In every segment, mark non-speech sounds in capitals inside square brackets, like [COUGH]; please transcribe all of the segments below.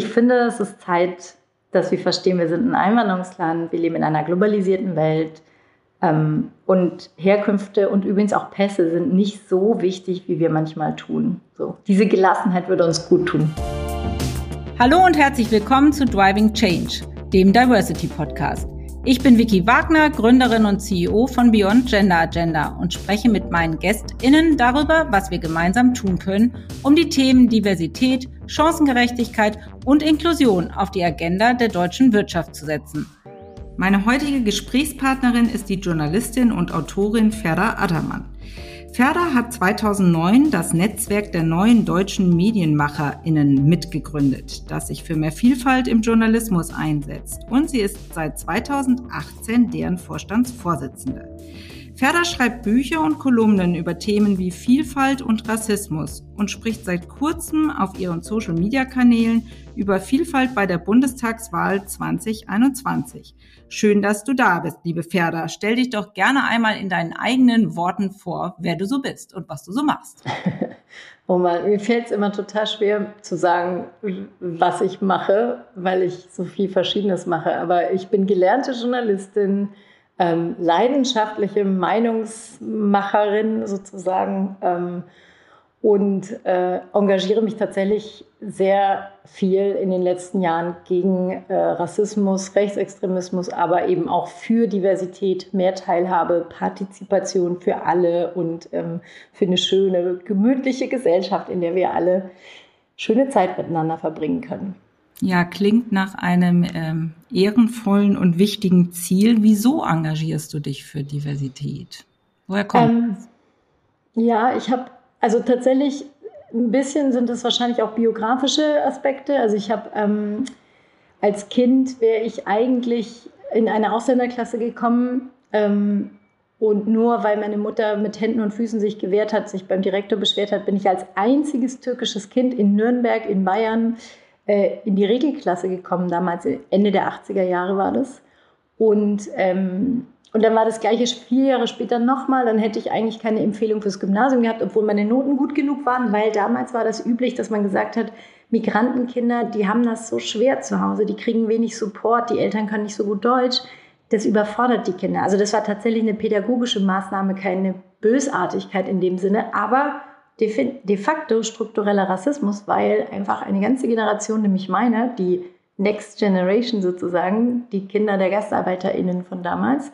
ich finde, es ist Zeit, dass wir verstehen, wir sind ein Einwanderungsland, wir leben in einer globalisierten Welt. Ähm, und Herkünfte und übrigens auch Pässe sind nicht so wichtig, wie wir manchmal tun. So, diese Gelassenheit würde uns gut tun. Hallo und herzlich willkommen zu Driving Change, dem Diversity Podcast. Ich bin Vicky Wagner, Gründerin und CEO von Beyond Gender Agenda und spreche mit meinen GästInnen darüber, was wir gemeinsam tun können, um die Themen Diversität, Chancengerechtigkeit und Inklusion auf die Agenda der deutschen Wirtschaft zu setzen. Meine heutige Gesprächspartnerin ist die Journalistin und Autorin Ferda Attermann. Ferda hat 2009 das Netzwerk der neuen deutschen MedienmacherInnen mitgegründet, das sich für mehr Vielfalt im Journalismus einsetzt. Und sie ist seit 2018 deren Vorstandsvorsitzende. Ferda schreibt Bücher und Kolumnen über Themen wie Vielfalt und Rassismus und spricht seit kurzem auf ihren Social-Media-Kanälen über Vielfalt bei der Bundestagswahl 2021. Schön, dass du da bist, liebe Ferda. Stell dich doch gerne einmal in deinen eigenen Worten vor, wer du so bist und was du so machst. [LAUGHS] Oh man, mir fällt es immer total schwer zu sagen, was ich mache, weil ich so viel Verschiedenes mache. Aber ich bin gelernte Journalistin, ähm, leidenschaftliche Meinungsmacherin sozusagen ähm, und äh, engagiere mich tatsächlich sehr viel in den letzten Jahren gegen äh, Rassismus, Rechtsextremismus, aber eben auch für Diversität, mehr Teilhabe, Partizipation für alle und ähm, für eine schöne, gemütliche Gesellschaft, in der wir alle schöne Zeit miteinander verbringen können. Ja, klingt nach einem ähm, ehrenvollen und wichtigen Ziel. Wieso engagierst du dich für Diversität? Woher kommt ähm, Ja, ich habe, also tatsächlich ein bisschen sind es wahrscheinlich auch biografische Aspekte. Also ich habe ähm, als Kind wäre ich eigentlich in eine Ausländerklasse gekommen. Ähm, und nur weil meine Mutter mit Händen und Füßen sich gewehrt hat, sich beim Direktor beschwert hat, bin ich als einziges türkisches Kind in Nürnberg in Bayern äh, in die Regelklasse gekommen, damals Ende der 80er Jahre war das. Und, ähm, und dann war das gleiche vier Jahre später nochmal. Dann hätte ich eigentlich keine Empfehlung fürs Gymnasium gehabt, obwohl meine Noten gut genug waren, weil damals war das üblich, dass man gesagt hat, Migrantenkinder, die haben das so schwer zu Hause, die kriegen wenig Support, die Eltern können nicht so gut Deutsch. Das überfordert die Kinder. Also das war tatsächlich eine pädagogische Maßnahme, keine Bösartigkeit in dem Sinne, aber de facto struktureller Rassismus, weil einfach eine ganze Generation, nämlich meine, die Next Generation sozusagen, die Kinder der GastarbeiterInnen von damals,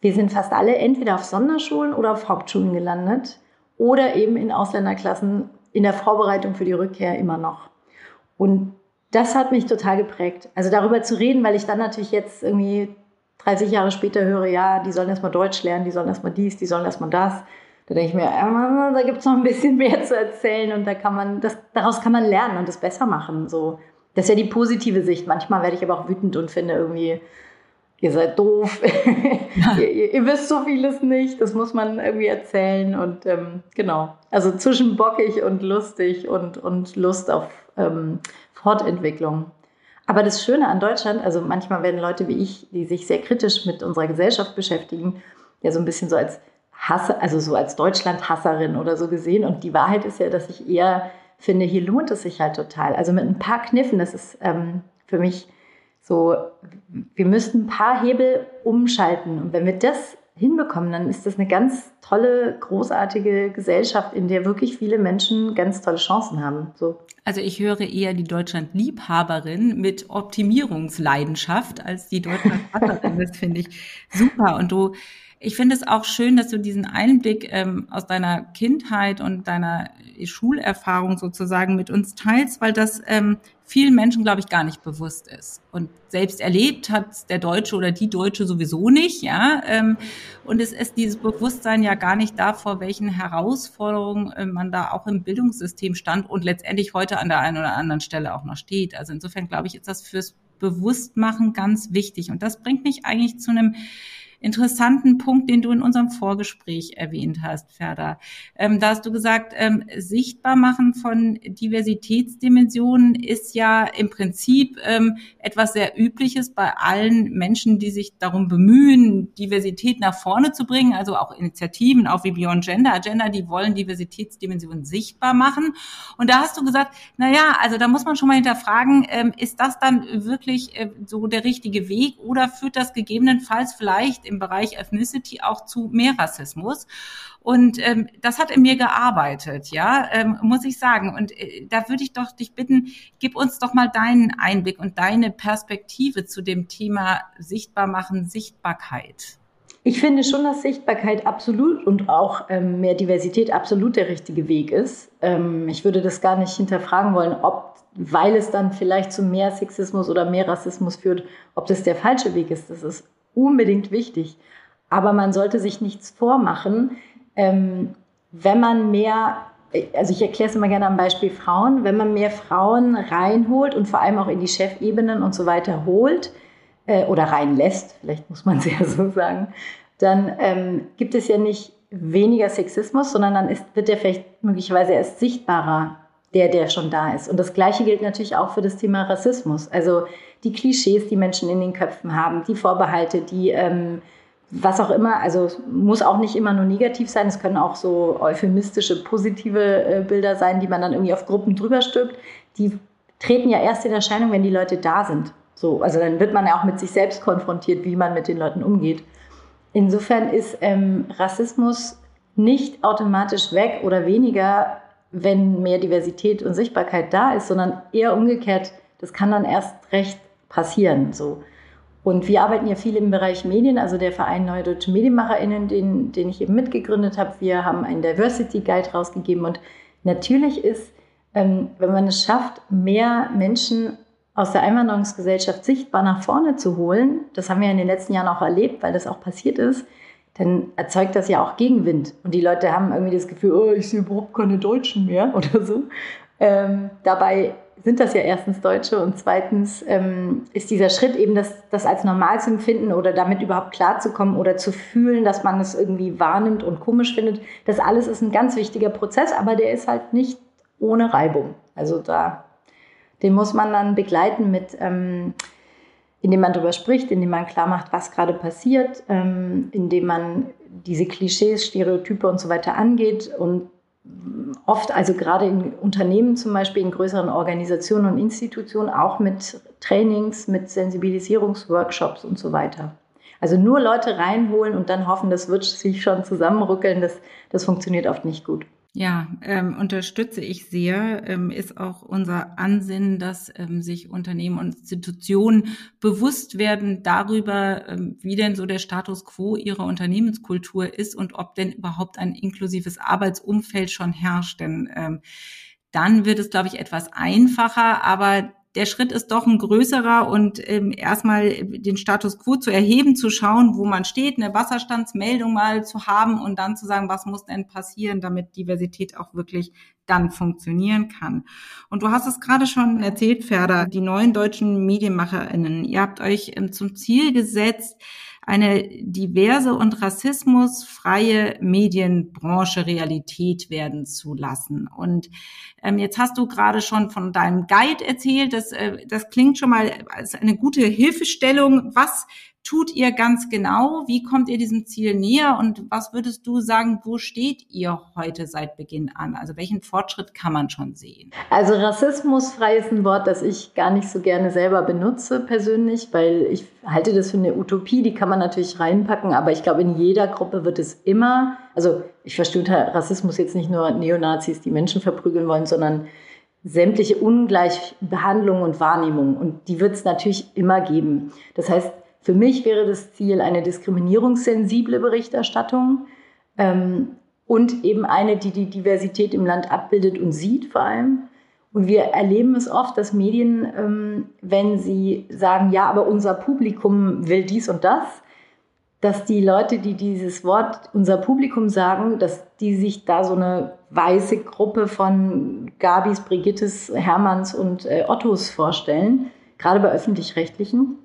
wir sind fast alle entweder auf Sonderschulen oder auf Hauptschulen gelandet oder eben in Ausländerklassen in der Vorbereitung für die Rückkehr immer noch. Und das hat mich total geprägt. Also darüber zu reden, weil ich dann natürlich jetzt irgendwie 30 Jahre später höre, ja, die sollen erstmal Deutsch lernen, die sollen erstmal dies, die sollen erstmal das. Da denke ich mir, ja, da gibt es noch ein bisschen mehr zu erzählen und da kann man, das, daraus kann man lernen und es besser machen. So. Das ist ja die positive Sicht. Manchmal werde ich aber auch wütend und finde irgendwie, ihr seid doof, ja. [LAUGHS] ihr, ihr, wisst so vieles nicht, das muss man irgendwie erzählen und ähm, genau. Also zwischen bockig und lustig und, und Lust auf ähm, Fortentwicklung. Aber das Schöne an Deutschland, also manchmal werden Leute wie ich, die sich sehr kritisch mit unserer Gesellschaft beschäftigen, ja so ein bisschen so als Hasse, also so als Deutschland-Hasserin oder so gesehen. Und die Wahrheit ist ja, dass ich eher finde, hier lohnt es sich halt total. Also mit ein paar Kniffen, das ist ähm, für mich so, wir müssten ein paar Hebel umschalten. Und wenn wir das hinbekommen, dann ist das eine ganz tolle, großartige Gesellschaft, in der wirklich viele Menschen ganz tolle Chancen haben. So. Also ich höre eher die Deutschland-Liebhaberin mit Optimierungsleidenschaft als die Deutschland-Hasserin. das finde ich super. Und du ich finde es auch schön, dass du diesen Einblick ähm, aus deiner Kindheit und deiner Schulerfahrung sozusagen mit uns teilst, weil das ähm, vielen Menschen, glaube ich, gar nicht bewusst ist. Und selbst erlebt hat der Deutsche oder die Deutsche sowieso nicht, ja. Ähm, und es ist dieses Bewusstsein ja gar nicht da, vor welchen Herausforderungen äh, man da auch im Bildungssystem stand und letztendlich heute an der einen oder anderen Stelle auch noch steht. Also insofern, glaube ich, ist das fürs Bewusstmachen ganz wichtig. Und das bringt mich eigentlich zu einem interessanten Punkt, den du in unserem Vorgespräch erwähnt hast, Ferda. Ähm, da hast du gesagt, ähm, sichtbar machen von Diversitätsdimensionen ist ja im Prinzip ähm, etwas sehr Übliches bei allen Menschen, die sich darum bemühen, Diversität nach vorne zu bringen, also auch Initiativen, auch wie Beyond Gender Agenda, die wollen Diversitätsdimensionen sichtbar machen. Und da hast du gesagt, na ja, also da muss man schon mal hinterfragen, ähm, ist das dann wirklich äh, so der richtige Weg oder führt das gegebenenfalls vielleicht im Bereich Ethnicity auch zu mehr Rassismus? Und ähm, das hat in mir gearbeitet, ja, ähm, muss ich sagen. Und äh, da würde ich doch dich bitten, gib uns doch mal deinen Einblick und deine Perspektive zu dem Thema Sichtbar machen, Sichtbarkeit. Ich finde schon, dass Sichtbarkeit absolut und auch ähm, mehr Diversität absolut der richtige Weg ist. Ähm, ich würde das gar nicht hinterfragen wollen, ob, weil es dann vielleicht zu mehr Sexismus oder mehr Rassismus führt, ob das der falsche Weg ist. Das ist unbedingt wichtig. Aber man sollte sich nichts vormachen, ähm, wenn man mehr, also ich erkläre es immer gerne am Beispiel Frauen, wenn man mehr Frauen reinholt und vor allem auch in die Chefebenen und so weiter holt äh, oder reinlässt, vielleicht muss man es [LAUGHS] ja so sagen, dann ähm, gibt es ja nicht weniger Sexismus, sondern dann ist, wird der vielleicht möglicherweise erst sichtbarer, der, der schon da ist. Und das Gleiche gilt natürlich auch für das Thema Rassismus. Also die Klischees, die Menschen in den Köpfen haben, die Vorbehalte, die ähm, was auch immer, also muss auch nicht immer nur negativ sein, es können auch so euphemistische, positive äh, Bilder sein, die man dann irgendwie auf Gruppen drüber stülpt. Die treten ja erst in Erscheinung, wenn die Leute da sind. So, also dann wird man ja auch mit sich selbst konfrontiert, wie man mit den Leuten umgeht. Insofern ist ähm, Rassismus nicht automatisch weg oder weniger, wenn mehr Diversität und Sichtbarkeit da ist, sondern eher umgekehrt, das kann dann erst recht passieren. So. Und wir arbeiten ja viel im Bereich Medien, also der Verein Neue Deutsche MedienmacherInnen, den, den ich eben mitgegründet habe. Wir haben einen Diversity Guide rausgegeben und natürlich ist, ähm, wenn man es schafft, mehr Menschen aus der Einwanderungsgesellschaft sichtbar nach vorne zu holen, das haben wir in den letzten Jahren auch erlebt, weil das auch passiert ist, dann erzeugt das ja auch Gegenwind. Und die Leute haben irgendwie das Gefühl, oh, ich sehe überhaupt keine Deutschen mehr [LAUGHS] oder so. Ähm, dabei sind das ja erstens Deutsche und zweitens ähm, ist dieser Schritt eben, das, das als normal zu empfinden oder damit überhaupt klarzukommen oder zu fühlen, dass man es irgendwie wahrnimmt und komisch findet. Das alles ist ein ganz wichtiger Prozess, aber der ist halt nicht ohne Reibung. Also da, den muss man dann begleiten mit, ähm, indem man darüber spricht, indem man klar macht, was gerade passiert, ähm, indem man diese Klischees, Stereotype und so weiter angeht und oft, also gerade in Unternehmen zum Beispiel, in größeren Organisationen und Institutionen, auch mit Trainings, mit Sensibilisierungsworkshops und so weiter. Also nur Leute reinholen und dann hoffen, das wird sich schon zusammenrückeln, das, das funktioniert oft nicht gut. Ja, ähm, unterstütze ich sehr. Ähm, ist auch unser Ansinnen, dass ähm, sich Unternehmen und Institutionen bewusst werden darüber, ähm, wie denn so der Status quo ihrer Unternehmenskultur ist und ob denn überhaupt ein inklusives Arbeitsumfeld schon herrscht. Denn ähm, dann wird es, glaube ich, etwas einfacher. Aber der Schritt ist doch ein größerer und ähm, erstmal den Status quo zu erheben, zu schauen, wo man steht, eine Wasserstandsmeldung mal zu haben und dann zu sagen, was muss denn passieren, damit Diversität auch wirklich dann funktionieren kann. Und du hast es gerade schon erzählt, Ferda, die neuen deutschen MedienmacherInnen. Ihr habt euch ähm, zum Ziel gesetzt, eine diverse und rassismusfreie Medienbranche Realität werden zu lassen. Und ähm, jetzt hast du gerade schon von deinem Guide erzählt. Das, äh, das klingt schon mal als eine gute Hilfestellung. Was tut ihr ganz genau? Wie kommt ihr diesem Ziel näher? Und was würdest du sagen, wo steht ihr heute seit Beginn an? Also welchen Fortschritt kann man schon sehen? Also rassismusfrei ist ein Wort, das ich gar nicht so gerne selber benutze persönlich, weil ich halte das für eine Utopie, die kann man natürlich reinpacken, aber ich glaube, in jeder Gruppe wird es immer, also ich verstehe unter Rassismus jetzt nicht nur Neonazis, die Menschen verprügeln wollen, sondern sämtliche Ungleichbehandlung und Wahrnehmung. Und die wird es natürlich immer geben. Das heißt, für mich wäre das Ziel eine diskriminierungssensible Berichterstattung ähm, und eben eine, die die Diversität im Land abbildet und sieht vor allem. Und wir erleben es oft, dass Medien, ähm, wenn sie sagen, ja, aber unser Publikum will dies und das, dass die Leute, die dieses Wort unser Publikum sagen, dass die sich da so eine weiße Gruppe von Gabis, Brigittes, Hermanns und äh, Ottos vorstellen, gerade bei öffentlich-rechtlichen.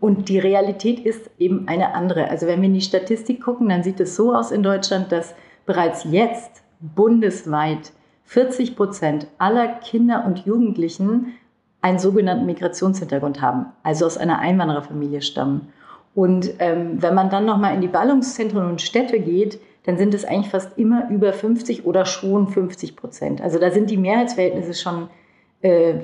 Und die Realität ist eben eine andere. Also wenn wir in die Statistik gucken, dann sieht es so aus in Deutschland, dass bereits jetzt bundesweit 40 Prozent aller Kinder und Jugendlichen einen sogenannten Migrationshintergrund haben, also aus einer Einwandererfamilie stammen. Und ähm, wenn man dann nochmal in die Ballungszentren und Städte geht, dann sind es eigentlich fast immer über 50 oder schon 50 Prozent. Also da sind die Mehrheitsverhältnisse schon äh,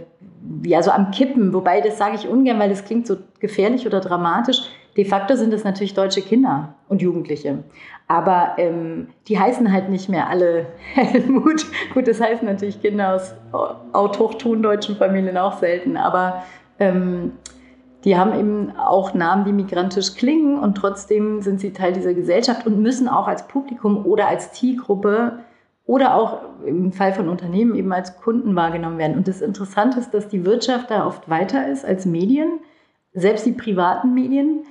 ja so am Kippen. Wobei das sage ich ungern, weil das klingt so gefährlich oder dramatisch. De facto sind es natürlich deutsche Kinder und Jugendliche. Aber ähm, die heißen halt nicht mehr alle [LAUGHS] Helmut. Gut, das heißen natürlich Kinder aus autochton deutschen Familien auch selten. Aber ähm, die haben eben auch Namen, die migrantisch klingen und trotzdem sind sie Teil dieser Gesellschaft und müssen auch als Publikum oder als Zielgruppe oder auch im Fall von Unternehmen eben als Kunden wahrgenommen werden. Und das Interessante ist, dass die Wirtschaft da oft weiter ist als Medien, selbst die privaten Medien.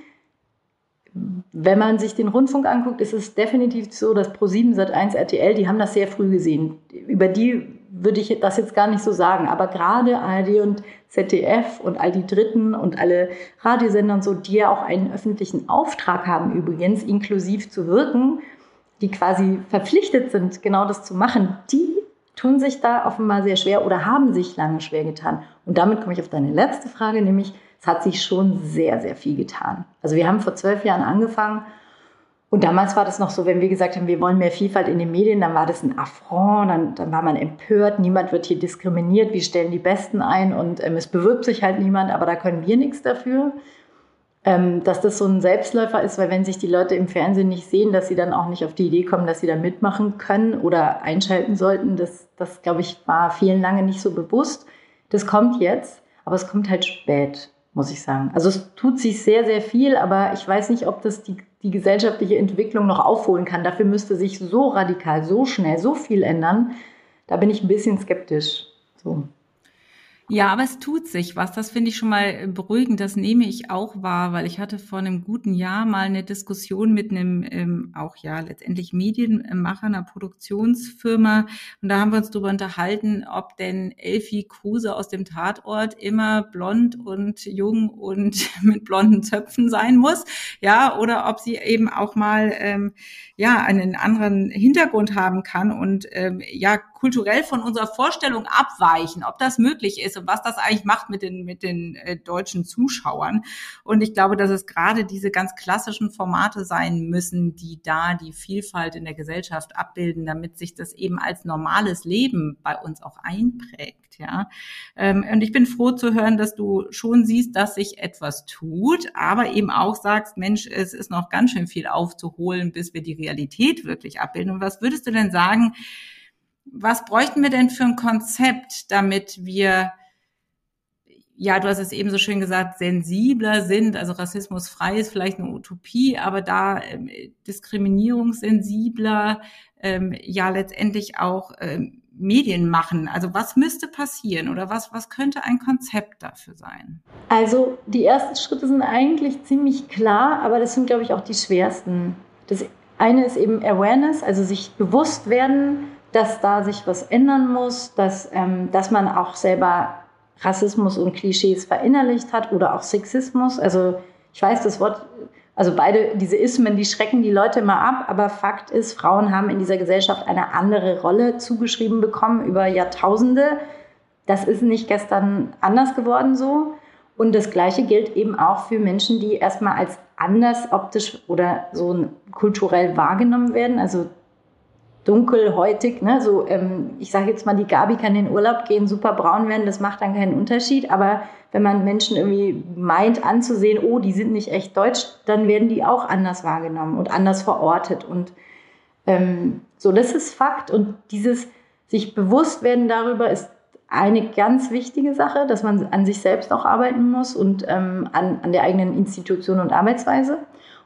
Wenn man sich den Rundfunk anguckt, ist es definitiv so, dass Pro7 Sat1 RTL, die haben das sehr früh gesehen. Über die würde ich das jetzt gar nicht so sagen, aber gerade ARD und ZDF und all die Dritten und alle Radiosender und so, die ja auch einen öffentlichen Auftrag haben übrigens, inklusiv zu wirken, die quasi verpflichtet sind, genau das zu machen, die tun sich da offenbar sehr schwer oder haben sich lange schwer getan. Und damit komme ich auf deine letzte Frage, nämlich es hat sich schon sehr, sehr viel getan. Also wir haben vor zwölf Jahren angefangen und damals war das noch so, wenn wir gesagt haben, wir wollen mehr Vielfalt in den Medien, dann war das ein Affront, dann, dann war man empört, niemand wird hier diskriminiert, wir stellen die Besten ein und ähm, es bewirbt sich halt niemand, aber da können wir nichts dafür ähm, dass das so ein Selbstläufer ist, weil wenn sich die Leute im Fernsehen nicht sehen, dass sie dann auch nicht auf die Idee kommen, dass sie da mitmachen können oder einschalten sollten, das, das glaube ich, war vielen lange nicht so bewusst. Das kommt jetzt, aber es kommt halt spät, muss ich sagen. Also es tut sich sehr, sehr viel, aber ich weiß nicht, ob das die, die gesellschaftliche Entwicklung noch aufholen kann. Dafür müsste sich so radikal, so schnell, so viel ändern. Da bin ich ein bisschen skeptisch. So. Ja, aber es tut sich was. Das finde ich schon mal beruhigend. Das nehme ich auch wahr, weil ich hatte vor einem guten Jahr mal eine Diskussion mit einem ähm, auch ja letztendlich Medienmacher einer Produktionsfirma und da haben wir uns darüber unterhalten, ob denn Elfie Kruse aus dem Tatort immer blond und jung und [LAUGHS] mit blonden Zöpfen sein muss, ja, oder ob sie eben auch mal ähm, ja einen anderen Hintergrund haben kann und ähm, ja kulturell von unserer Vorstellung abweichen, ob das möglich ist was das eigentlich macht mit den, mit den äh, deutschen Zuschauern. Und ich glaube, dass es gerade diese ganz klassischen Formate sein müssen, die da die Vielfalt in der Gesellschaft abbilden, damit sich das eben als normales Leben bei uns auch einprägt. Ja, ähm, und ich bin froh zu hören, dass du schon siehst, dass sich etwas tut, aber eben auch sagst, Mensch, es ist noch ganz schön viel aufzuholen, bis wir die Realität wirklich abbilden. Und was würdest du denn sagen? was bräuchten wir denn für ein Konzept, damit wir, ja, du hast es eben so schön gesagt, sensibler sind, also rassismusfrei ist vielleicht eine Utopie, aber da ähm, diskriminierungssensibler, ähm, ja, letztendlich auch ähm, Medien machen. Also was müsste passieren oder was, was könnte ein Konzept dafür sein? Also die ersten Schritte sind eigentlich ziemlich klar, aber das sind, glaube ich, auch die schwersten. Das eine ist eben Awareness, also sich bewusst werden, dass da sich was ändern muss, dass, ähm, dass man auch selber Rassismus und Klischees verinnerlicht hat oder auch Sexismus. Also ich weiß das Wort, also beide diese Ismen, die schrecken die Leute immer ab, aber Fakt ist, Frauen haben in dieser Gesellschaft eine andere Rolle zugeschrieben bekommen über Jahrtausende. Das ist nicht gestern anders geworden so. Und das Gleiche gilt eben auch für Menschen, die erstmal als anders optisch oder so kulturell wahrgenommen werden. Also dunkelhäutig, ne? so ähm, ich sage jetzt mal, die Gabi kann in den Urlaub gehen, super braun werden, das macht dann keinen Unterschied, aber wenn man Menschen irgendwie meint anzusehen, oh, die sind nicht echt deutsch, dann werden die auch anders wahrgenommen und anders verortet und ähm, so, das ist Fakt und dieses sich bewusst werden darüber ist eine ganz wichtige Sache, dass man an sich selbst auch arbeiten muss und ähm, an, an der eigenen Institution und Arbeitsweise.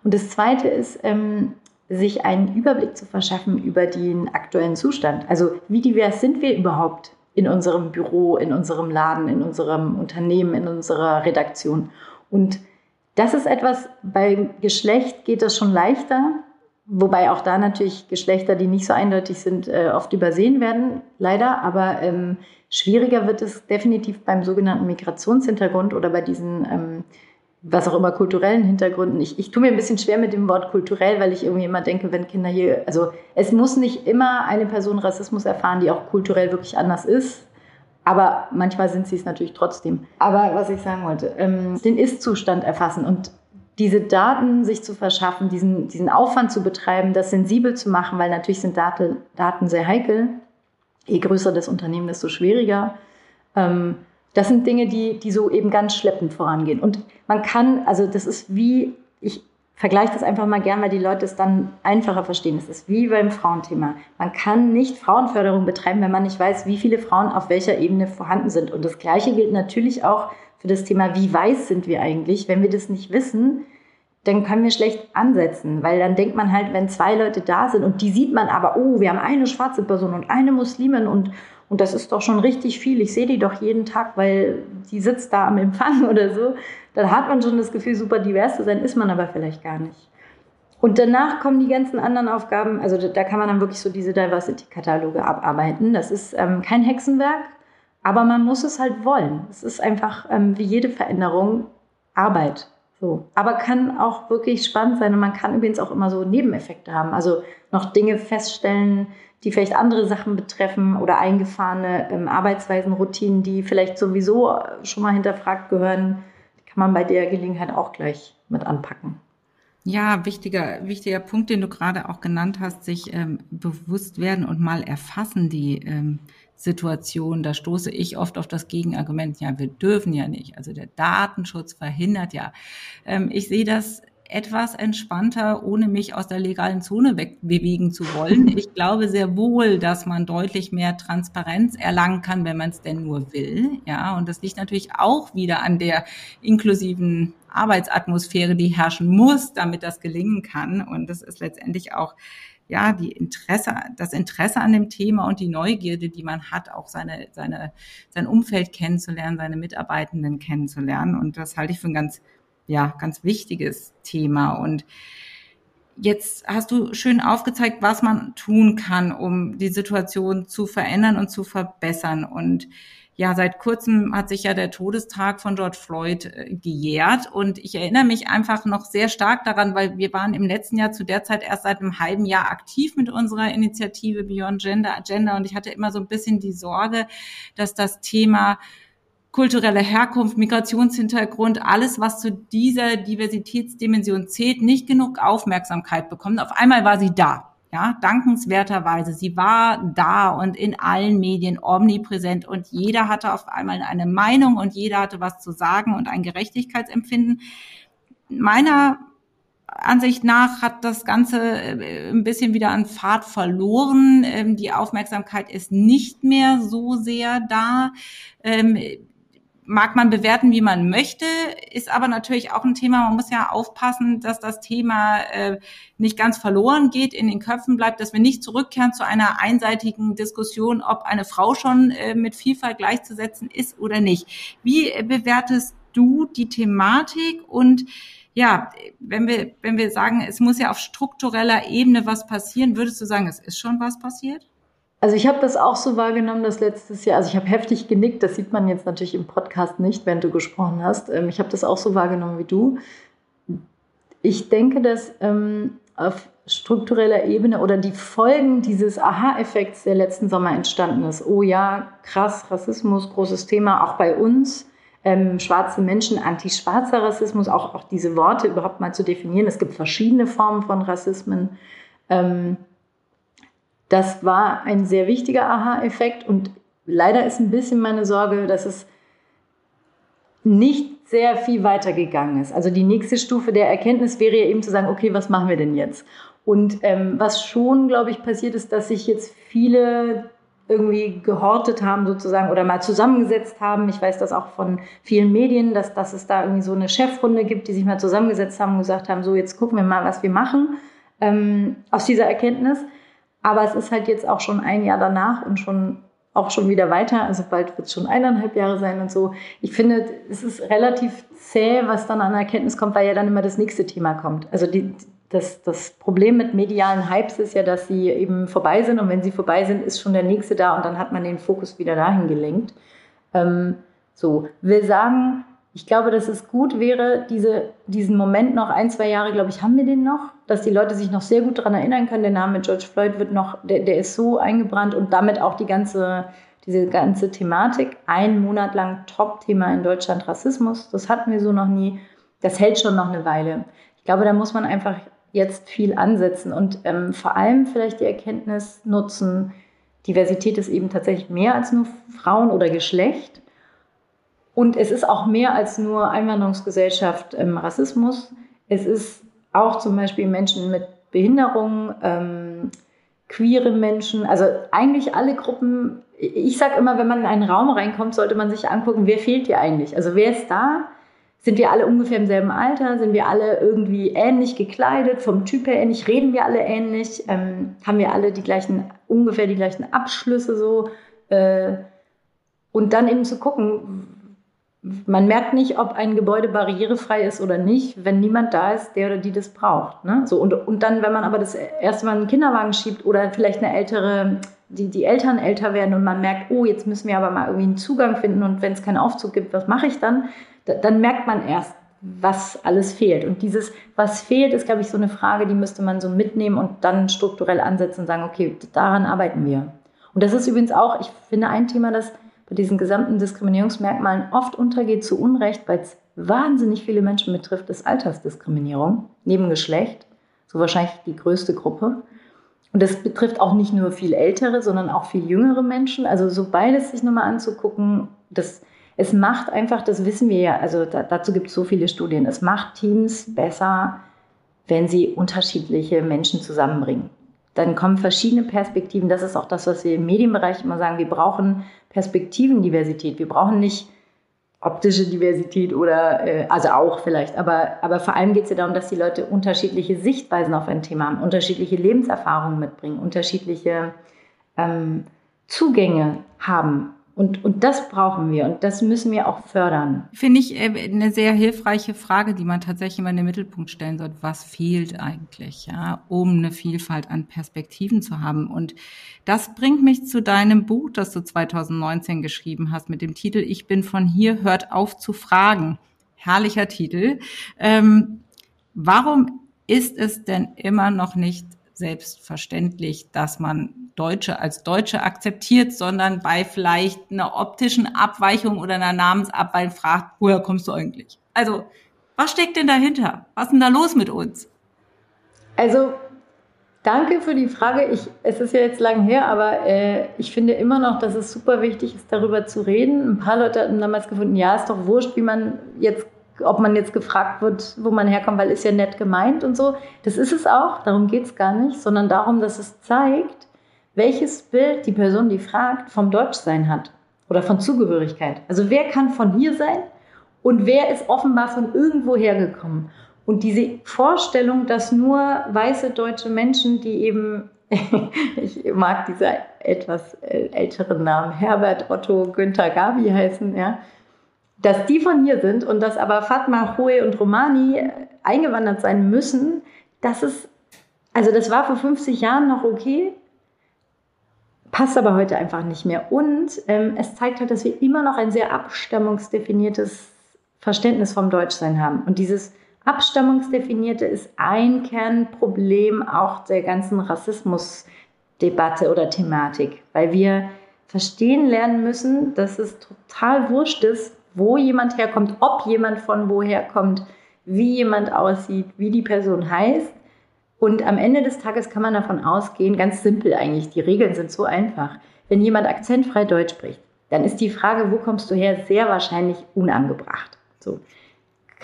Und das Zweite ist, ähm, sich einen Überblick zu verschaffen über den aktuellen Zustand. Also wie divers sind wir überhaupt in unserem Büro, in unserem Laden, in unserem Unternehmen, in unserer Redaktion. Und das ist etwas, bei Geschlecht geht das schon leichter, wobei auch da natürlich Geschlechter, die nicht so eindeutig sind, äh, oft übersehen werden, leider. Aber ähm, schwieriger wird es definitiv beim sogenannten Migrationshintergrund oder bei diesen ähm, was auch immer kulturellen Hintergründen. Ich, ich tue mir ein bisschen schwer mit dem Wort kulturell, weil ich irgendwie immer denke, wenn Kinder hier, also es muss nicht immer eine Person Rassismus erfahren, die auch kulturell wirklich anders ist. Aber manchmal sind sie es natürlich trotzdem. Aber was ich sagen wollte, ähm, den Ist-Zustand erfassen und diese Daten sich zu verschaffen, diesen, diesen Aufwand zu betreiben, das sensibel zu machen, weil natürlich sind Daten, Daten sehr heikel. Je größer das Unternehmen, desto schwieriger. Ähm, das sind Dinge, die, die so eben ganz schleppend vorangehen. Und man kann, also das ist wie, ich vergleiche das einfach mal gern, weil die Leute es dann einfacher verstehen. Das ist wie beim Frauenthema. Man kann nicht Frauenförderung betreiben, wenn man nicht weiß, wie viele Frauen auf welcher Ebene vorhanden sind. Und das Gleiche gilt natürlich auch für das Thema, wie weiß sind wir eigentlich. Wenn wir das nicht wissen, dann können wir schlecht ansetzen, weil dann denkt man halt, wenn zwei Leute da sind und die sieht man aber, oh, wir haben eine schwarze Person und eine Muslimin und und das ist doch schon richtig viel. Ich sehe die doch jeden Tag, weil die sitzt da am Empfang [LAUGHS] oder so. Dann hat man schon das Gefühl, super divers zu sein, ist man aber vielleicht gar nicht. Und danach kommen die ganzen anderen Aufgaben. Also da kann man dann wirklich so diese Diversity-Kataloge abarbeiten. Das ist ähm, kein Hexenwerk, aber man muss es halt wollen. Es ist einfach ähm, wie jede Veränderung Arbeit. So. Aber kann auch wirklich spannend sein und man kann übrigens auch immer so Nebeneffekte haben. Also noch Dinge feststellen, die vielleicht andere Sachen betreffen oder eingefahrene ähm, Arbeitsweisen, Routinen, die vielleicht sowieso schon mal hinterfragt gehören, kann man bei der Gelegenheit auch gleich mit anpacken. Ja, wichtiger, wichtiger Punkt, den du gerade auch genannt hast, sich ähm, bewusst werden und mal erfassen die ähm, Situation. Da stoße ich oft auf das Gegenargument, ja, wir dürfen ja nicht. Also der Datenschutz verhindert ja. Ähm, ich sehe das etwas entspannter, ohne mich aus der legalen Zone wegbewegen zu wollen. [LAUGHS] Ich glaube sehr wohl, dass man deutlich mehr Transparenz erlangen kann, wenn man es denn nur will. Ja, und das liegt natürlich auch wieder an der inklusiven Arbeitsatmosphäre, die herrschen muss, damit das gelingen kann. Und das ist letztendlich auch ja, die Interesse, das Interesse an dem Thema und die Neugierde, die man hat, auch seine, seine, sein Umfeld kennenzulernen, seine Mitarbeitenden kennenzulernen. Und das halte ich für ein ganz ja, ganz wichtiges Thema. Und jetzt hast du schön aufgezeigt, was man tun kann, um die Situation zu verändern und zu verbessern. Und ja, seit kurzem hat sich ja der Todestag von George Floyd äh, gejährt und ich erinnere mich einfach noch sehr stark daran, weil wir waren im letzten Jahr zu der Zeit erst seit einem halben Jahr aktiv mit unserer Initiative Beyond Gender Agenda und ich hatte immer so ein bisschen die Sorge, dass das Thema kulturelle Herkunft, Migrationshintergrund, alles, was zu dieser Diversitätsdimension zählt, nicht genug Aufmerksamkeit bekommen. Auf einmal war sie da. Ja, dankenswerterweise. Sie war da und in allen Medien omnipräsent und jeder hatte auf einmal eine Meinung und jeder hatte was zu sagen und ein Gerechtigkeitsempfinden. Meiner Ansicht nach hat das Ganze äh, ein bisschen wieder an Fahrt verloren. Ähm, die Aufmerksamkeit ist nicht mehr so sehr da. Mag man bewerten, wie man möchte, ist aber natürlich auch ein Thema, man muss ja aufpassen, dass das Thema äh, nicht ganz verloren geht, in den Köpfen bleibt, dass wir nicht zurückkehren zu einer einseitigen Diskussion, ob eine Frau schon äh, mit Vielfalt gleichzusetzen ist oder nicht. Wie bewertest du die Thematik und ja, wenn wir, wenn wir sagen, es muss ja auf struktureller Ebene was passieren, würdest du sagen, es ist schon was passiert? Also ich habe das auch so wahrgenommen, dass letztes Jahr, also ich habe heftig genickt, das sieht man jetzt natürlich im Podcast nicht, wenn du gesprochen hast. Ähm, ich habe das auch so wahrgenommen wie du. Ich denke, dass ähm, auf struktureller Ebene oder die Folgen dieses Aha-Effekts, der letzten Sommer entstanden ist, oh ja, krass, Rassismus, großes Thema, auch bei uns, ähm, schwarze Menschen, anti-schwarzer Rassismus, auch, auch diese Worte überhaupt mal zu definieren. Es gibt verschiedene Formen von Rassismen. Ähm, das war ein sehr wichtiger Aha-Effekt und leider ist ein bisschen meine Sorge, dass es nicht sehr viel weitergegangen ist. Also die nächste Stufe der Erkenntnis wäre ja eben zu sagen, okay, was machen wir denn jetzt? Und ähm, was schon, glaube ich, passiert ist, dass sich jetzt viele irgendwie gehortet haben sozusagen oder mal zusammengesetzt haben. Ich weiß das auch von vielen Medien, dass, dass es da irgendwie so eine Chefrunde gibt, die sich mal zusammengesetzt haben und gesagt haben, so jetzt gucken wir mal, was wir machen ähm, aus dieser Erkenntnis. Aber es ist halt jetzt auch schon ein Jahr danach und schon auch schon wieder weiter. Also bald wird es schon eineinhalb Jahre sein und so. Ich finde, es ist relativ zäh, was dann an Erkenntnis kommt, weil ja dann immer das nächste Thema kommt. Also die, das, das Problem mit medialen Hypes ist ja, dass sie eben vorbei sind und wenn sie vorbei sind, ist schon der nächste da und dann hat man den Fokus wieder dahin gelenkt. Ähm, so, will sagen, ich glaube, dass es gut wäre, diese, diesen Moment noch ein, zwei Jahre, glaube ich, haben wir den noch, dass die Leute sich noch sehr gut daran erinnern können. Der Name George Floyd wird noch, der, der ist so eingebrannt und damit auch die ganze, diese ganze Thematik. Ein Monat lang Top-Thema in Deutschland Rassismus. Das hatten wir so noch nie. Das hält schon noch eine Weile. Ich glaube, da muss man einfach jetzt viel ansetzen und ähm, vor allem vielleicht die Erkenntnis nutzen, Diversität ist eben tatsächlich mehr als nur Frauen oder Geschlecht und es ist auch mehr als nur Einwanderungsgesellschaft ähm, Rassismus. Es ist auch zum Beispiel Menschen mit Behinderung, ähm, queere Menschen, also eigentlich alle Gruppen. Ich sage immer, wenn man in einen Raum reinkommt, sollte man sich angucken, wer fehlt hier eigentlich? Also wer ist da? Sind wir alle ungefähr im selben Alter? Sind wir alle irgendwie ähnlich gekleidet, vom Typ her ähnlich? Reden wir alle ähnlich? Ähm, haben wir alle die gleichen, ungefähr die gleichen Abschlüsse so? Äh, und dann eben zu gucken, man merkt nicht, ob ein Gebäude barrierefrei ist oder nicht, wenn niemand da ist, der oder die das braucht. Ne? So, und, und dann, wenn man aber das erste Mal einen Kinderwagen schiebt oder vielleicht eine ältere, die, die Eltern älter werden und man merkt, oh, jetzt müssen wir aber mal irgendwie einen Zugang finden und wenn es keinen Aufzug gibt, was mache ich dann? Da, dann merkt man erst, was alles fehlt. Und dieses, was fehlt, ist, glaube ich, so eine Frage, die müsste man so mitnehmen und dann strukturell ansetzen und sagen, okay, daran arbeiten wir. Und das ist übrigens auch, ich finde, ein Thema, das bei diesen gesamten Diskriminierungsmerkmalen oft untergeht zu Unrecht, weil es wahnsinnig viele Menschen betrifft, ist Altersdiskriminierung, neben Geschlecht, so wahrscheinlich die größte Gruppe. Und das betrifft auch nicht nur viel ältere, sondern auch viel jüngere Menschen. Also so beides sich nochmal anzugucken, das, es macht einfach, das wissen wir ja, also da, dazu gibt es so viele Studien, es macht Teams besser, wenn sie unterschiedliche Menschen zusammenbringen dann kommen verschiedene Perspektiven. Das ist auch das, was wir im Medienbereich immer sagen. Wir brauchen Perspektivendiversität. Wir brauchen nicht optische Diversität oder, äh, also auch vielleicht, aber, aber vor allem geht es ja darum, dass die Leute unterschiedliche Sichtweisen auf ein Thema haben, unterschiedliche Lebenserfahrungen mitbringen, unterschiedliche ähm, Zugänge haben und, und das brauchen wir und das müssen wir auch fördern. Finde ich äh, eine sehr hilfreiche Frage, die man tatsächlich immer in den Mittelpunkt stellen sollte. Was fehlt eigentlich, ja, um eine Vielfalt an Perspektiven zu haben? Und das bringt mich zu deinem Buch, das du 2019 geschrieben hast, mit dem Titel Ich bin von hier, hört auf zu fragen. Herrlicher Titel. Ähm, warum ist es denn immer noch nicht selbstverständlich, dass man Deutsche als Deutsche akzeptiert, sondern bei vielleicht einer optischen Abweichung oder einer Namensabweichung fragt, woher kommst du eigentlich? Also, was steckt denn dahinter? Was ist denn da los mit uns? Also, danke für die Frage. Ich, es ist ja jetzt lang her, aber äh, ich finde immer noch, dass es super wichtig ist, darüber zu reden. Ein paar Leute hatten damals gefunden, ja, ist doch wurscht, wie man jetzt ob man jetzt gefragt wird, wo man herkommt, weil ist ja nett gemeint und so. Das ist es auch, darum geht es gar nicht, sondern darum, dass es zeigt, welches Bild die Person, die fragt, vom Deutschsein hat oder von Zugehörigkeit. Also wer kann von hier sein und wer ist offenbar von irgendwo hergekommen. Und diese Vorstellung, dass nur weiße deutsche Menschen, die eben, [LAUGHS] ich mag diese etwas älteren Namen, Herbert, Otto, Günther, Gabi heißen, ja, dass die von hier sind und dass aber Fatma, Hohe und Romani eingewandert sein müssen, das ist, also das war vor 50 Jahren noch okay, passt aber heute einfach nicht mehr. Und ähm, es zeigt halt, dass wir immer noch ein sehr abstammungsdefiniertes Verständnis vom Deutschsein haben. Und dieses Abstammungsdefinierte ist ein Kernproblem auch der ganzen Rassismusdebatte oder Thematik, weil wir verstehen lernen müssen, dass es total wurscht ist, wo jemand herkommt, ob jemand von woher kommt, wie jemand aussieht, wie die Person heißt. Und am Ende des Tages kann man davon ausgehen, ganz simpel eigentlich, die Regeln sind so einfach. Wenn jemand akzentfrei Deutsch spricht, dann ist die Frage, wo kommst du her, sehr wahrscheinlich unangebracht. So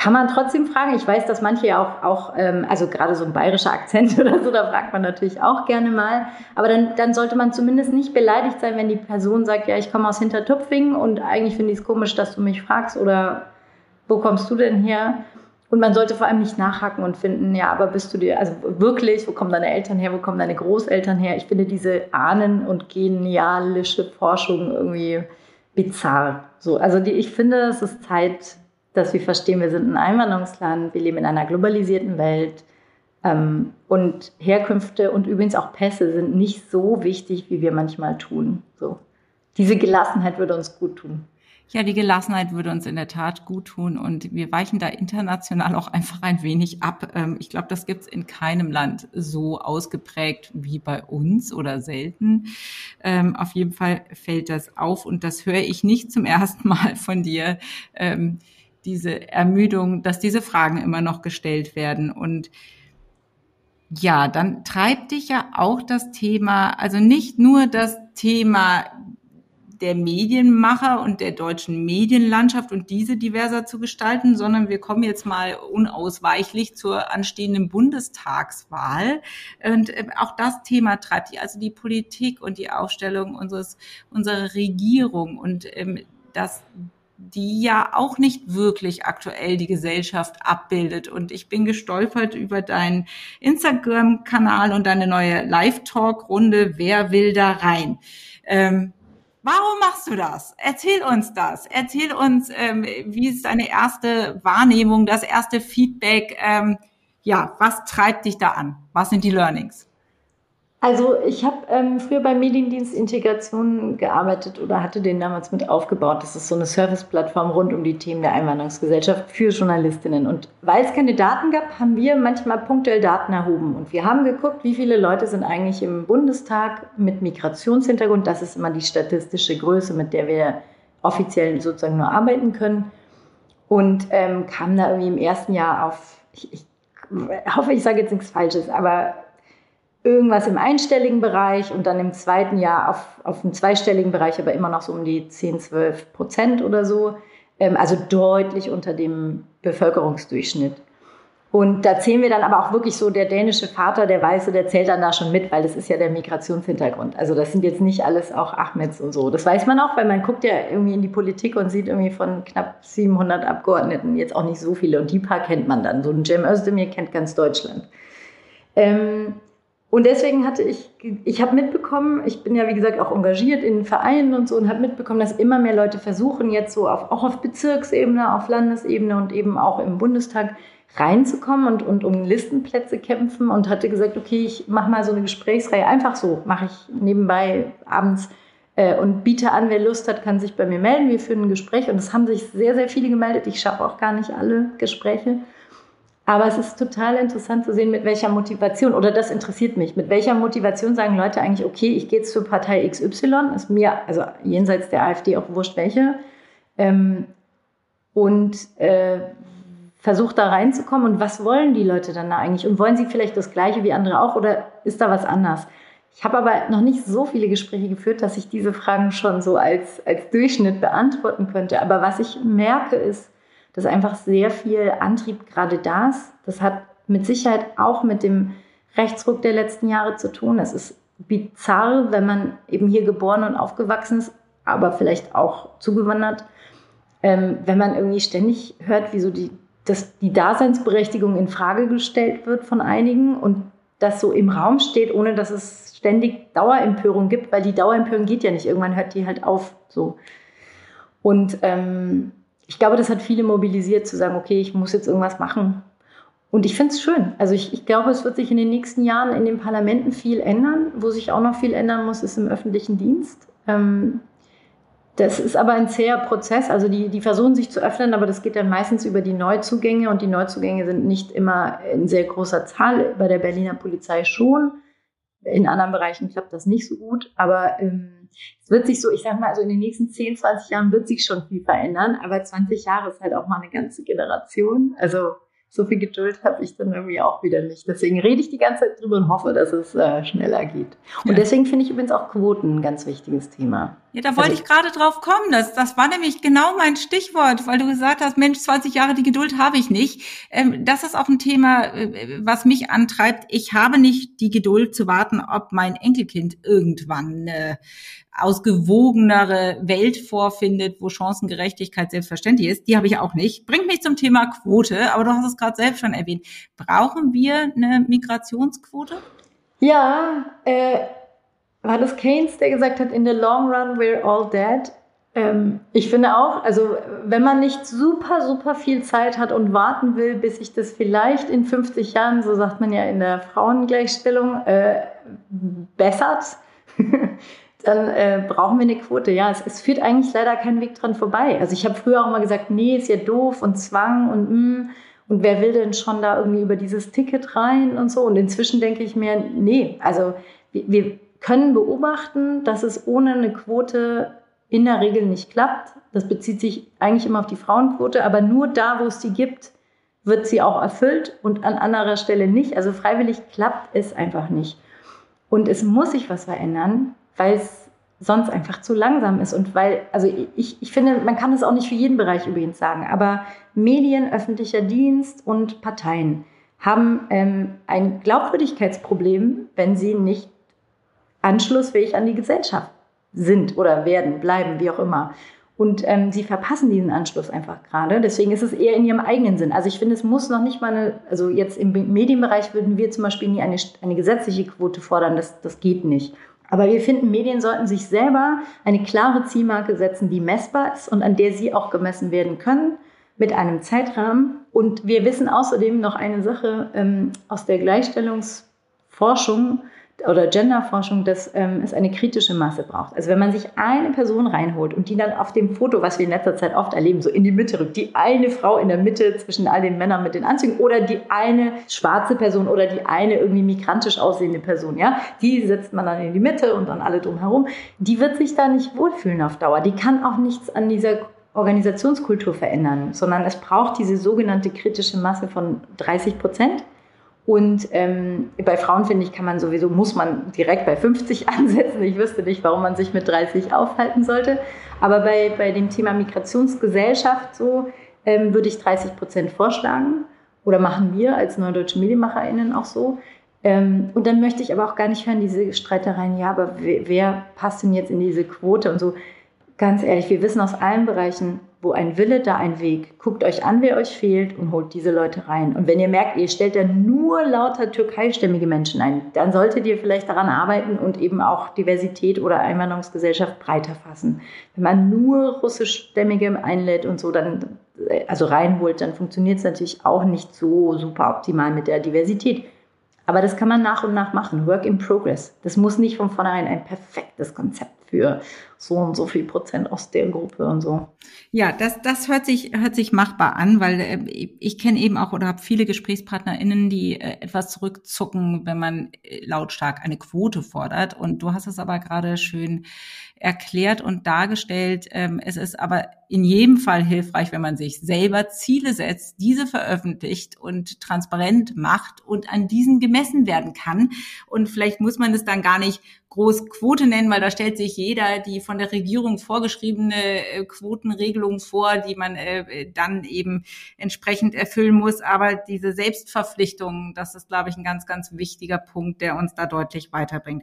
kann man trotzdem fragen. Ich weiß, dass manche ja auch, auch ähm, also gerade so ein bayerischer Akzent [LAUGHS] oder so, da fragt man natürlich auch gerne mal. Aber dann, dann sollte man zumindest nicht beleidigt sein, wenn die Person sagt, ja, ich komme aus Hintertupfingen und eigentlich finde ich es komisch, dass du mich fragst oder wo kommst du denn her? Und man sollte vor allem nicht nachhaken und finden, ja, aber bist du dir, also wirklich, wo kommen deine Eltern her, wo kommen deine Großeltern her? Ich finde diese Ahnen- und genialische Forschung irgendwie bizarr. So, also die, ich finde, es ist Zeit, dass wir verstehen, wir sind ein Einwanderungsland, wir leben in einer globalisierten Welt ähm, und Herkünfte und übrigens auch Pässe sind nicht so wichtig, wie wir manchmal tun. So. Diese Gelassenheit würde uns gut tun. Ja, die Gelassenheit würde uns in der Tat gut tun und wir weichen da international auch einfach ein wenig ab. Ähm, ich glaube, das gibt's in keinem Land so ausgeprägt wie bei uns oder selten. Ähm, auf jeden Fall fällt das auf und das höre ich nicht zum ersten Mal von dir, ähm, diese Ermüdung, dass diese Fragen immer noch gestellt werden und ja, dann treibt dich ja auch das Thema, also nicht nur das Thema der Medienmacher und der deutschen Medienlandschaft und diese diverser zu gestalten, sondern wir kommen jetzt mal unausweichlich zur anstehenden Bundestagswahl. Und äh, auch das Thema treibt die, also die Politik und die Aufstellung unseres, unserer Regierung und ähm, das die ja auch nicht wirklich aktuell die Gesellschaft abbildet. Und ich bin gestolpert über deinen Instagram-Kanal und deine neue Live-Talk-Runde Wer will da rein? Ähm, Warum machst du das? Erzähl uns das. Erzähl uns, ähm, wie ist deine erste Wahrnehmung, das erste Feedback? Ähm, ja, was treibt dich da an? Was sind die Learnings? Also ich habe ähm, früher beim Mediendienst Integration gearbeitet oder hatte den damals mit aufgebaut. Das ist so eine Serviceplattform rund um die Themen der Einwanderungsgesellschaft für Journalistinnen. Und weil es keine Daten gab, haben wir manchmal punktuell Daten erhoben. Und wir haben geguckt, wie viele Leute sind eigentlich im Bundestag mit Migrationshintergrund. Das ist immer die statistische Größe, mit der wir offiziell sozusagen nur arbeiten können. Und ähm, kamen da irgendwie im ersten Jahr auf, ich, ich hoffe, ich sage jetzt nichts Falsches, aber irgendwas im einstelligen Bereich und dann im zweiten Jahr auf, auf einem zweistelligen Bereich, aber immer noch so um die 10, 12 Prozent oder so. Ähm, also deutlich unter dem Bevölkerungsdurchschnitt. Und da zählen wir dann aber auch wirklich so, der dänische Vater, der Weiße, der zählt dann da schon mit, weil das ist ja der Migrationshintergrund. Also das sind jetzt nicht alles auch Ahmeds und so. Das weiß man auch, weil man guckt ja irgendwie in die Politik und sieht irgendwie von knapp 700 Abgeordneten jetzt auch nicht so viele. Und die paar kennt man dann. So ein Cem Özdemir kennt ganz Deutschland. Ähm, und deswegen hatte ich, ich habe mitbekommen, ich bin ja wie gesagt auch engagiert in Vereinen und so und habe mitbekommen, dass immer mehr Leute versuchen, jetzt so auf, auch auf Bezirksebene, auf Landesebene und eben auch im Bundestag reinzukommen und, und um Listenplätze kämpfen und hatte gesagt, okay, ich mache mal so eine Gesprächsreihe, einfach so, mache ich nebenbei abends äh, und biete an, wer Lust hat, kann sich bei mir melden. Wir führen ein Gespräch und es haben sich sehr, sehr viele gemeldet. Ich schaffe auch gar nicht alle Gespräche. Aber es ist total interessant zu sehen, mit welcher Motivation, oder das interessiert mich, mit welcher Motivation sagen Leute eigentlich, okay, ich gehe jetzt zur Partei XY, ist mir, also jenseits der AfD auch wurscht welche, ähm, und äh, versucht da reinzukommen. Und was wollen die Leute dann da eigentlich? Und wollen sie vielleicht das Gleiche wie andere auch, oder ist da was anders? Ich habe aber noch nicht so viele Gespräche geführt, dass ich diese Fragen schon so als, als Durchschnitt beantworten könnte. Aber was ich merke, ist, dass einfach sehr viel Antrieb gerade da ist. Das hat mit Sicherheit auch mit dem Rechtsruck der letzten Jahre zu tun. Es ist bizarr, wenn man eben hier geboren und aufgewachsen ist, aber vielleicht auch zugewandert, ähm, wenn man irgendwie ständig hört, wie die, dass die Daseinsberechtigung in Frage gestellt wird von einigen und das so im Raum steht, ohne dass es ständig Dauerempörung gibt, weil die Dauerempörung geht ja nicht. Irgendwann hört die halt auf. So. Und ähm, ich glaube, das hat viele mobilisiert, zu sagen, okay, ich muss jetzt irgendwas machen. Und ich finde es schön. Also ich, ich glaube, es wird sich in den nächsten Jahren in den Parlamenten viel ändern. Wo sich auch noch viel ändern muss, ist im öffentlichen Dienst. Ähm, das ist aber ein zäher Prozess. Also die, die versuchen sich zu öffnen, aber das geht dann meistens über die Neuzugänge und die Neuzugänge sind nicht immer in sehr großer Zahl. Bei der Berliner Polizei schon. In anderen Bereichen klappt das nicht so gut. Aber ähm, es wird sich so, ich sag mal, also in den nächsten 10, 20 Jahren wird sich schon viel verändern, aber 20 Jahre ist halt auch mal eine ganze Generation. Also so viel Geduld habe ich dann irgendwie auch wieder nicht. Deswegen rede ich die ganze Zeit drüber und hoffe, dass es äh, schneller geht. Und ja. deswegen finde ich übrigens auch Quoten ein ganz wichtiges Thema. Ja, da wollte also, ich gerade drauf kommen. Das, das war nämlich genau mein Stichwort, weil du gesagt hast, Mensch, 20 Jahre die Geduld habe ich nicht. Ähm, das ist auch ein Thema, äh, was mich antreibt. Ich habe nicht die Geduld zu warten, ob mein Enkelkind irgendwann äh, ausgewogenere Welt vorfindet, wo Chancengerechtigkeit selbstverständlich ist. Die habe ich auch nicht. Bringt mich zum Thema Quote, aber du hast es gerade selbst schon erwähnt. Brauchen wir eine Migrationsquote? Ja, äh, war das Keynes, der gesagt hat, in the long run we're all dead? Ähm, ich finde auch, also wenn man nicht super, super viel Zeit hat und warten will, bis sich das vielleicht in 50 Jahren, so sagt man ja in der Frauengleichstellung, äh, bessert, [LAUGHS] dann äh, brauchen wir eine Quote. Ja, es, es, führt eigentlich leider keinen Weg dran vorbei. Also ich habe früher auch immer gesagt, nee, ist ja doof und Zwang und mm, und wer will denn schon da irgendwie über dieses Ticket rein und so. Und inzwischen denke ich mir, nee, also wir, wir können beobachten, dass es ohne eine Quote in der Regel nicht klappt. Das bezieht sich eigentlich immer auf die Frauenquote, aber nur da, wo es die gibt, wird sie auch erfüllt und an anderer Stelle nicht. Also freiwillig klappt es einfach nicht. Und es muss sich was verändern, weil es sonst einfach zu langsam ist. Und weil, also ich, ich finde, man kann es auch nicht für jeden Bereich übrigens sagen, aber Medien, öffentlicher Dienst und Parteien haben ähm, ein Glaubwürdigkeitsproblem, wenn sie nicht anschlussfähig an die Gesellschaft sind oder werden, bleiben, wie auch immer. Und ähm, sie verpassen diesen Anschluss einfach gerade. Deswegen ist es eher in ihrem eigenen Sinn. Also ich finde, es muss noch nicht mal eine, also jetzt im Medienbereich würden wir zum Beispiel nie eine, eine gesetzliche Quote fordern. Das, das geht nicht. Aber wir finden, Medien sollten sich selber eine klare Zielmarke setzen, die messbar ist und an der sie auch gemessen werden können mit einem Zeitrahmen. Und wir wissen außerdem noch eine Sache ähm, aus der Gleichstellungsforschung oder Genderforschung, dass ähm, es eine kritische Masse braucht. Also wenn man sich eine Person reinholt und die dann auf dem Foto, was wir in letzter Zeit oft erleben, so in die Mitte rückt, die eine Frau in der Mitte zwischen all den Männern mit den Anzügen oder die eine schwarze Person oder die eine irgendwie migrantisch aussehende Person, ja, die setzt man dann in die Mitte und dann alle drumherum, die wird sich da nicht wohlfühlen auf Dauer. Die kann auch nichts an dieser Organisationskultur verändern, sondern es braucht diese sogenannte kritische Masse von 30 Prozent. Und ähm, bei Frauen, finde ich, kann man sowieso, muss man direkt bei 50 [LAUGHS] ansetzen. Ich wüsste nicht, warum man sich mit 30 aufhalten sollte. Aber bei, bei dem Thema Migrationsgesellschaft so ähm, würde ich 30 Prozent vorschlagen. Oder machen wir als neudeutsche MedienmacherInnen auch so. Ähm, und dann möchte ich aber auch gar nicht hören, diese Streitereien, ja, aber wer, wer passt denn jetzt in diese Quote und so. Ganz ehrlich, wir wissen aus allen Bereichen, wo ein Wille, da ein Weg. Guckt euch an, wer euch fehlt und holt diese Leute rein. Und wenn ihr merkt, ihr stellt da nur lauter türkeistämmige Menschen ein, dann solltet ihr vielleicht daran arbeiten und eben auch Diversität oder Einwanderungsgesellschaft breiter fassen. Wenn man nur russischstämmige einlädt und so, dann also reinholt, dann funktioniert es natürlich auch nicht so super optimal mit der Diversität. Aber das kann man nach und nach machen. Work in progress. Das muss nicht von vornherein ein perfektes Konzept für so und so viel Prozent aus der Gruppe und so. Ja, das, das hört sich, hört sich machbar an, weil äh, ich kenne eben auch oder habe viele GesprächspartnerInnen, die äh, etwas zurückzucken, wenn man äh, lautstark eine Quote fordert. Und du hast es aber gerade schön erklärt und dargestellt. Ähm, es ist aber in jedem Fall hilfreich, wenn man sich selber Ziele setzt, diese veröffentlicht und transparent macht und an diesen gemessen werden kann. Und vielleicht muss man es dann gar nicht groß Quote nennen, weil da stellt sich jeder die von der Regierung vorgeschriebene äh, Quotenregelung vor, die man äh, dann eben entsprechend erfüllen muss. Aber diese Selbstverpflichtung, das ist, glaube ich, ein ganz, ganz wichtiger Punkt, der uns da deutlich weiterbringt.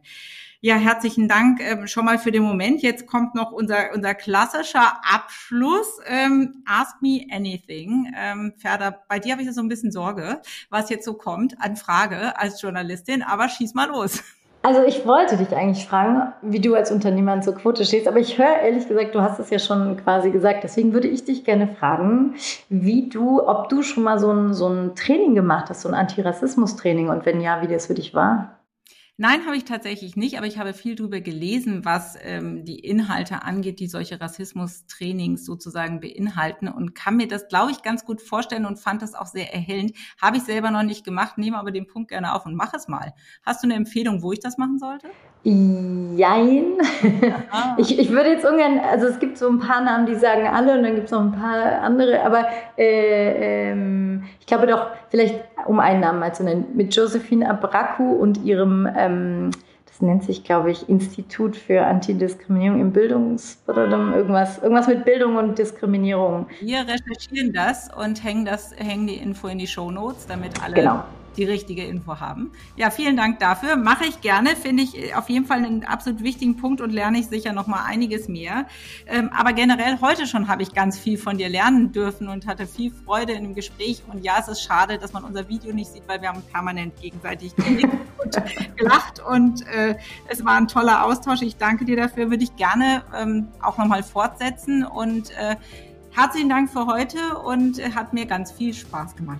Ja, herzlichen Dank ähm, schon mal für den Moment. Jetzt kommt noch unser, unser klassischer Abschluss. Ähm, ask me anything. Ähm, Ferda, bei dir habe ich so ein bisschen Sorge, was jetzt so kommt an Frage als Journalistin, aber schieß mal los. Also ich wollte dich eigentlich fragen, wie du als Unternehmer zur Quote stehst, aber ich höre ehrlich gesagt, du hast es ja schon quasi gesagt. Deswegen würde ich dich gerne fragen, wie du, ob du schon mal so ein, so ein Training gemacht hast, so ein Antirassismus-Training und wenn ja, wie das für dich war. Nein, habe ich tatsächlich nicht, aber ich habe viel darüber gelesen, was ähm, die Inhalte angeht, die solche Rassismus-Trainings sozusagen beinhalten und kann mir das, glaube ich, ganz gut vorstellen und fand das auch sehr erhellend. Habe ich selber noch nicht gemacht, nehme aber den Punkt gerne auf und mache es mal. Hast du eine Empfehlung, wo ich das machen sollte? Jein. [LAUGHS] Ah. Ich, ich würde jetzt ungern, also es gibt so ein paar Namen, die sagen alle und dann gibt es noch ein paar andere, aber äh, ähm, ich glaube doch, vielleicht um einen Namen mal zu nennen, mit Josephine Abraku und ihrem, ähm, das nennt sich, glaube ich, Institut für Antidiskriminierung im Bildungs... irgendwas, irgendwas mit Bildung und Diskriminierung. Wir recherchieren das und hängen, das, hängen die Info in die Show Notes, damit alle genau die richtige Info haben. Ja, vielen Dank dafür. Mache ich gerne, finde ich auf jeden Fall einen absolut wichtigen Punkt und lerne ich sicher noch mal einiges mehr. Ähm, aber generell heute schon habe ich ganz viel von dir lernen dürfen und hatte viel Freude in dem Gespräch. Und ja, es ist schade, dass man unser Video nicht sieht, weil wir haben permanent gegenseitig und [LAUGHS] gelacht und äh, es war ein toller Austausch. Ich danke dir dafür, würde ich gerne ähm, auch noch mal fortsetzen und äh, Herzlichen Dank für heute und hat mir ganz viel Spaß gemacht.